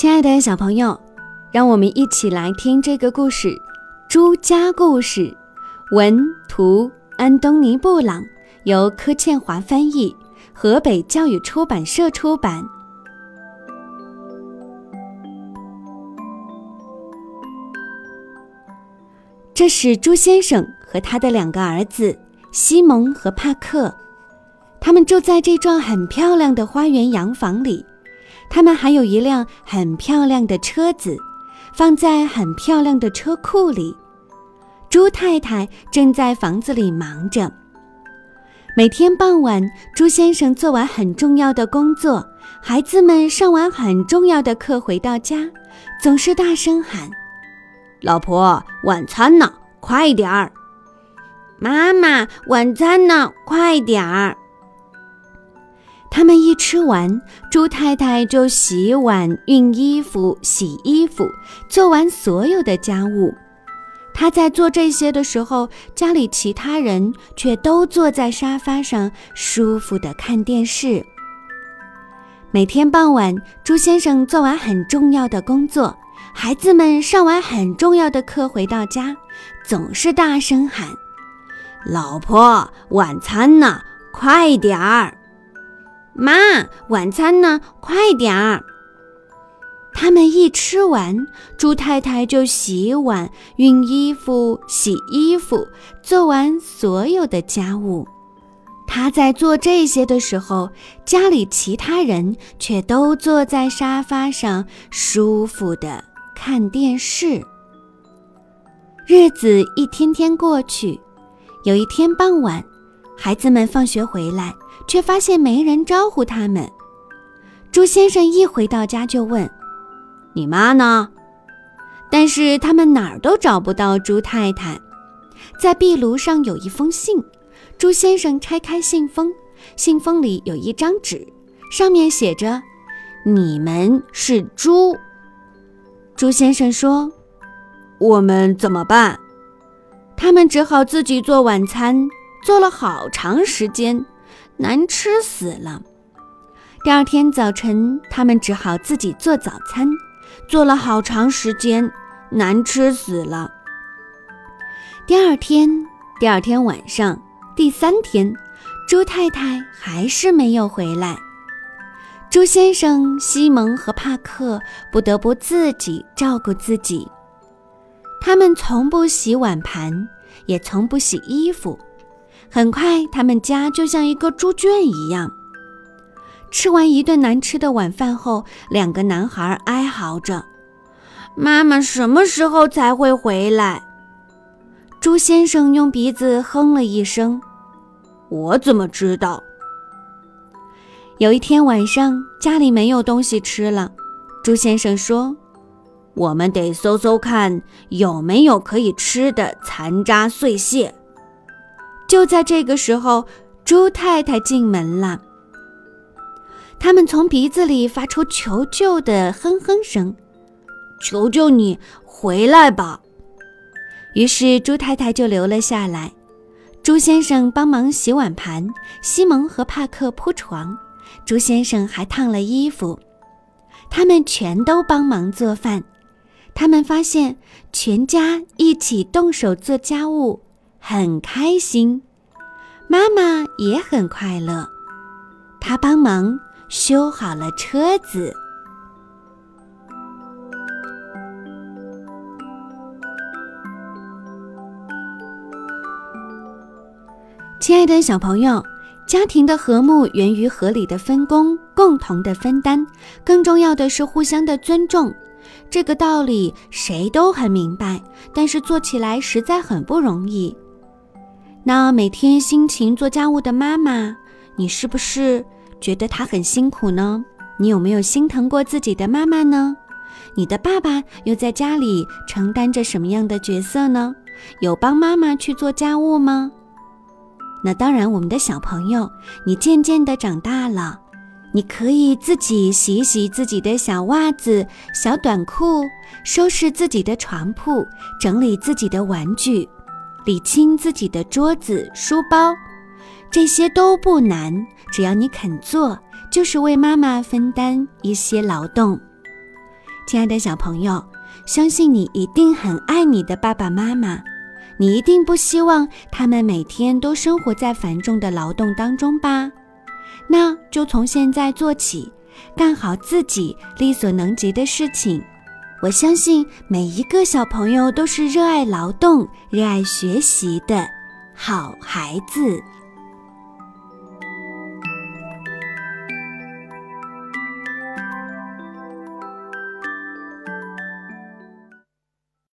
亲爱的小朋友，让我们一起来听这个故事《朱家故事》。文图安东尼·布朗，由柯倩华翻译，河北教育出版社出版。这是朱先生和他的两个儿子西蒙和帕克，他们住在这幢很漂亮的花园洋房里。他们还有一辆很漂亮的车子，放在很漂亮的车库里。猪太太正在房子里忙着。每天傍晚，猪先生做完很重要的工作，孩子们上完很重要的课回到家，总是大声喊：“老婆，晚餐呢？快点儿！”“妈妈，晚餐呢？快点儿！”他们一吃完，猪太太就洗碗、熨衣服、洗衣服，做完所有的家务。她在做这些的时候，家里其他人却都坐在沙发上，舒服地看电视。每天傍晚，猪先生做完很重要的工作，孩子们上完很重要的课回到家，总是大声喊：“老婆，晚餐呢？快点儿！”妈，晚餐呢？快点儿！他们一吃完，猪太太就洗碗、熨衣服、洗衣服，做完所有的家务。她在做这些的时候，家里其他人却都坐在沙发上，舒服的看电视。日子一天天过去，有一天傍晚，孩子们放学回来。却发现没人招呼他们。猪先生一回到家就问：“你妈呢？”但是他们哪儿都找不到猪太太。在壁炉上有一封信，猪先生拆开信封，信封里有一张纸，上面写着：“你们是猪。”猪先生说：“我们怎么办？”他们只好自己做晚餐，做了好长时间。难吃死了。第二天早晨，他们只好自己做早餐，做了好长时间，难吃死了。第二天，第二天晚上，第三天，猪太太还是没有回来。猪先生、西蒙和帕克不得不自己照顾自己。他们从不洗碗盘，也从不洗衣服。很快，他们家就像一个猪圈一样。吃完一顿难吃的晚饭后，两个男孩哀嚎着：“妈妈什么时候才会回来？”猪先生用鼻子哼了一声：“我怎么知道？”有一天晚上，家里没有东西吃了。猪先生说：“我们得搜搜看有没有可以吃的残渣碎屑。”就在这个时候，猪太太进门了。他们从鼻子里发出求救的哼哼声：“求求你回来吧！”于是猪太太就留了下来。猪先生帮忙洗碗盘，西蒙和帕克铺床，猪先生还烫了衣服。他们全都帮忙做饭。他们发现全家一起动手做家务。很开心，妈妈也很快乐。她帮忙修好了车子。亲爱的小朋友，家庭的和睦源于合理的分工、共同的分担，更重要的是互相的尊重。这个道理谁都很明白，但是做起来实在很不容易。那每天辛勤做家务的妈妈，你是不是觉得她很辛苦呢？你有没有心疼过自己的妈妈呢？你的爸爸又在家里承担着什么样的角色呢？有帮妈妈去做家务吗？那当然，我们的小朋友，你渐渐的长大了，你可以自己洗一洗自己的小袜子、小短裤，收拾自己的床铺，整理自己的玩具。理清自己的桌子、书包，这些都不难，只要你肯做，就是为妈妈分担一些劳动。亲爱的小朋友，相信你一定很爱你的爸爸妈妈，你一定不希望他们每天都生活在繁重的劳动当中吧？那就从现在做起，干好自己力所能及的事情。我相信每一个小朋友都是热爱劳动、热爱学习的好孩子。